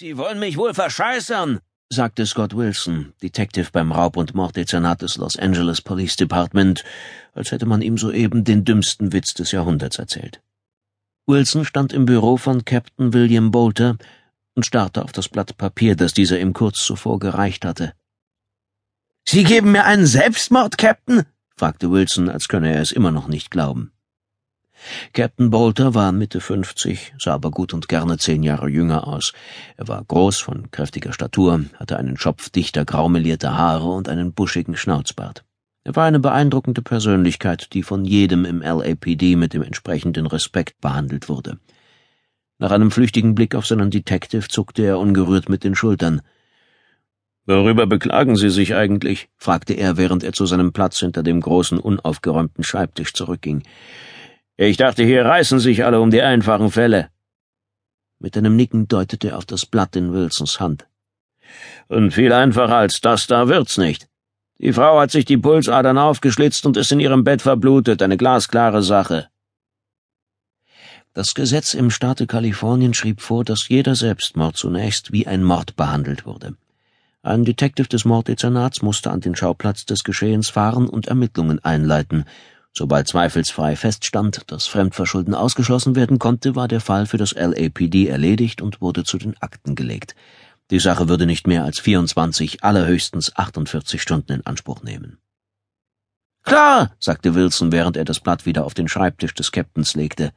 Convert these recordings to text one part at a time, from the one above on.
Sie wollen mich wohl verscheißern, sagte Scott Wilson, Detective beim Raub- und Morddezernat des Los Angeles Police Department, als hätte man ihm soeben den dümmsten Witz des Jahrhunderts erzählt. Wilson stand im Büro von Captain William Bolter und starrte auf das Blatt Papier, das dieser ihm kurz zuvor gereicht hatte. Sie geben mir einen Selbstmord, Captain? fragte Wilson, als könne er es immer noch nicht glauben. Captain Bolter war Mitte fünfzig, sah aber gut und gerne zehn Jahre jünger aus. Er war groß, von kräftiger Statur, hatte einen Schopf dichter graumelierter Haare und einen buschigen Schnauzbart. Er war eine beeindruckende Persönlichkeit, die von jedem im LAPD mit dem entsprechenden Respekt behandelt wurde. Nach einem flüchtigen Blick auf seinen Detective zuckte er ungerührt mit den Schultern. Worüber beklagen Sie sich eigentlich? fragte er, während er zu seinem Platz hinter dem großen, unaufgeräumten Schreibtisch zurückging. Ich dachte, hier reißen sich alle um die einfachen Fälle. Mit einem Nicken deutete er auf das Blatt in Wilsons Hand. Und viel einfacher als das da wird's nicht. Die Frau hat sich die Pulsadern aufgeschlitzt und ist in ihrem Bett verblutet, eine glasklare Sache. Das Gesetz im Staate Kalifornien schrieb vor, dass jeder Selbstmord zunächst wie ein Mord behandelt wurde. Ein Detective des Morddezernats musste an den Schauplatz des Geschehens fahren und Ermittlungen einleiten, Sobald zweifelsfrei feststand, dass Fremdverschulden ausgeschlossen werden konnte, war der Fall für das LAPD erledigt und wurde zu den Akten gelegt. Die Sache würde nicht mehr als 24, allerhöchstens 48 Stunden in Anspruch nehmen. Klar, sagte Wilson, während er das Blatt wieder auf den Schreibtisch des Captains legte.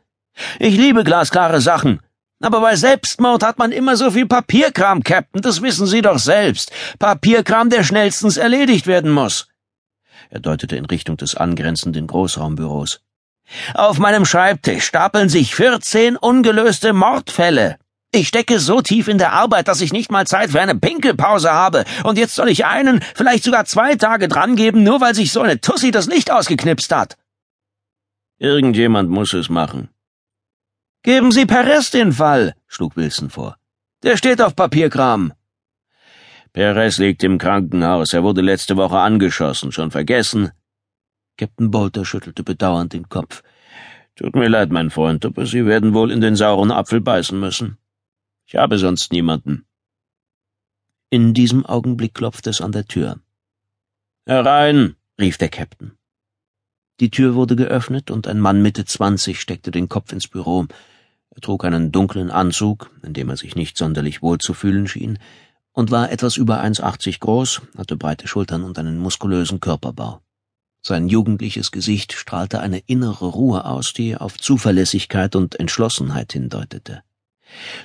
Ich liebe glasklare Sachen. Aber bei Selbstmord hat man immer so viel Papierkram, Captain, das wissen Sie doch selbst. Papierkram, der schnellstens erledigt werden muss. Er deutete in Richtung des angrenzenden Großraumbüros. Auf meinem Schreibtisch stapeln sich vierzehn ungelöste Mordfälle. Ich stecke so tief in der Arbeit, dass ich nicht mal Zeit für eine Pinkelpause habe. Und jetzt soll ich einen, vielleicht sogar zwei Tage drangeben, nur weil sich so eine Tussi das Licht ausgeknipst hat. Irgendjemand muss es machen. Geben Sie Perez den Fall, schlug Wilson vor. Der steht auf Papierkram. Perez liegt im Krankenhaus. Er wurde letzte Woche angeschossen. Schon vergessen? Captain Bolter schüttelte bedauernd den Kopf. Tut mir leid, mein Freund, aber Sie werden wohl in den sauren Apfel beißen müssen. Ich habe sonst niemanden. In diesem Augenblick klopfte es an der Tür. Herein, rief der Captain. Die Tür wurde geöffnet und ein Mann Mitte zwanzig steckte den Kopf ins Büro. Er trug einen dunklen Anzug, in dem er sich nicht sonderlich wohl zu fühlen schien, und war etwas über 1,80 groß, hatte breite Schultern und einen muskulösen Körperbau. Sein jugendliches Gesicht strahlte eine innere Ruhe aus, die auf Zuverlässigkeit und Entschlossenheit hindeutete.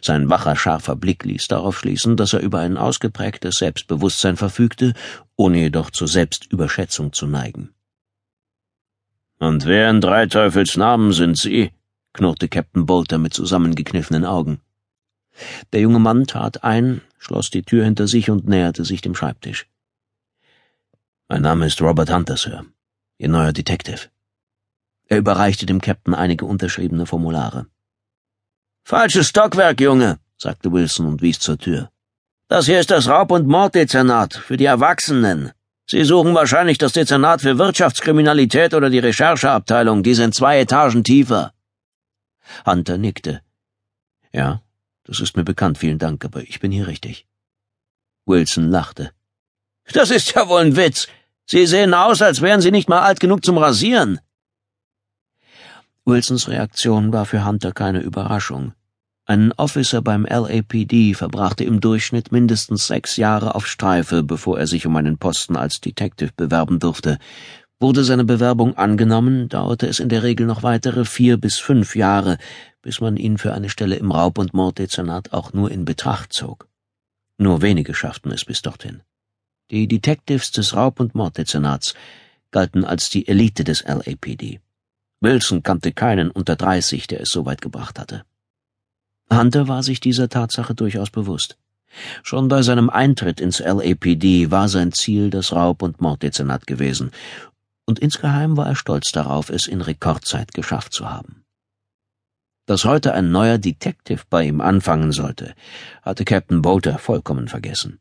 Sein wacher, scharfer Blick ließ darauf schließen, dass er über ein ausgeprägtes Selbstbewusstsein verfügte, ohne jedoch zur Selbstüberschätzung zu neigen. Und wer in drei Teufels Namen sind Sie? knurrte Captain Bolter mit zusammengekniffenen Augen. Der junge Mann tat ein, schloss die Tür hinter sich und näherte sich dem Schreibtisch. Mein Name ist Robert Hunter, Sir. Ihr neuer Detective. Er überreichte dem Captain einige unterschriebene Formulare. Falsches Stockwerk, Junge, sagte Wilson und wies zur Tür. Das hier ist das Raub- und Morddezernat für die Erwachsenen. Sie suchen wahrscheinlich das Dezernat für Wirtschaftskriminalität oder die Rechercheabteilung, die sind zwei Etagen tiefer. Hunter nickte. Ja, das ist mir bekannt, vielen Dank, aber ich bin hier richtig. Wilson lachte. Das ist ja wohl ein Witz. Sie sehen aus, als wären Sie nicht mal alt genug zum Rasieren. Wilsons Reaktion war für Hunter keine Überraschung. Ein Officer beim LAPD verbrachte im Durchschnitt mindestens sechs Jahre auf Streife, bevor er sich um einen Posten als Detective bewerben durfte. Wurde seine Bewerbung angenommen, dauerte es in der Regel noch weitere vier bis fünf Jahre, bis man ihn für eine Stelle im Raub- und Morddezernat auch nur in Betracht zog. Nur wenige schafften es bis dorthin. Die Detectives des Raub- und Morddezernats galten als die Elite des LAPD. Wilson kannte keinen unter 30, der es so weit gebracht hatte. Hunter war sich dieser Tatsache durchaus bewusst. Schon bei seinem Eintritt ins LAPD war sein Ziel das Raub- und Morddezernat gewesen, und insgeheim war er stolz darauf, es in Rekordzeit geschafft zu haben. Dass heute ein neuer Detective bei ihm anfangen sollte, hatte Captain Bolter vollkommen vergessen.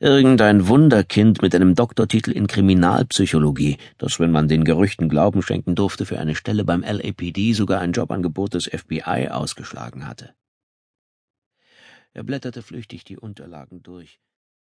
Irgendein Wunderkind mit einem Doktortitel in Kriminalpsychologie, das, wenn man den Gerüchten Glauben schenken durfte, für eine Stelle beim LAPD sogar ein Jobangebot des FBI ausgeschlagen hatte. Er blätterte flüchtig die Unterlagen durch.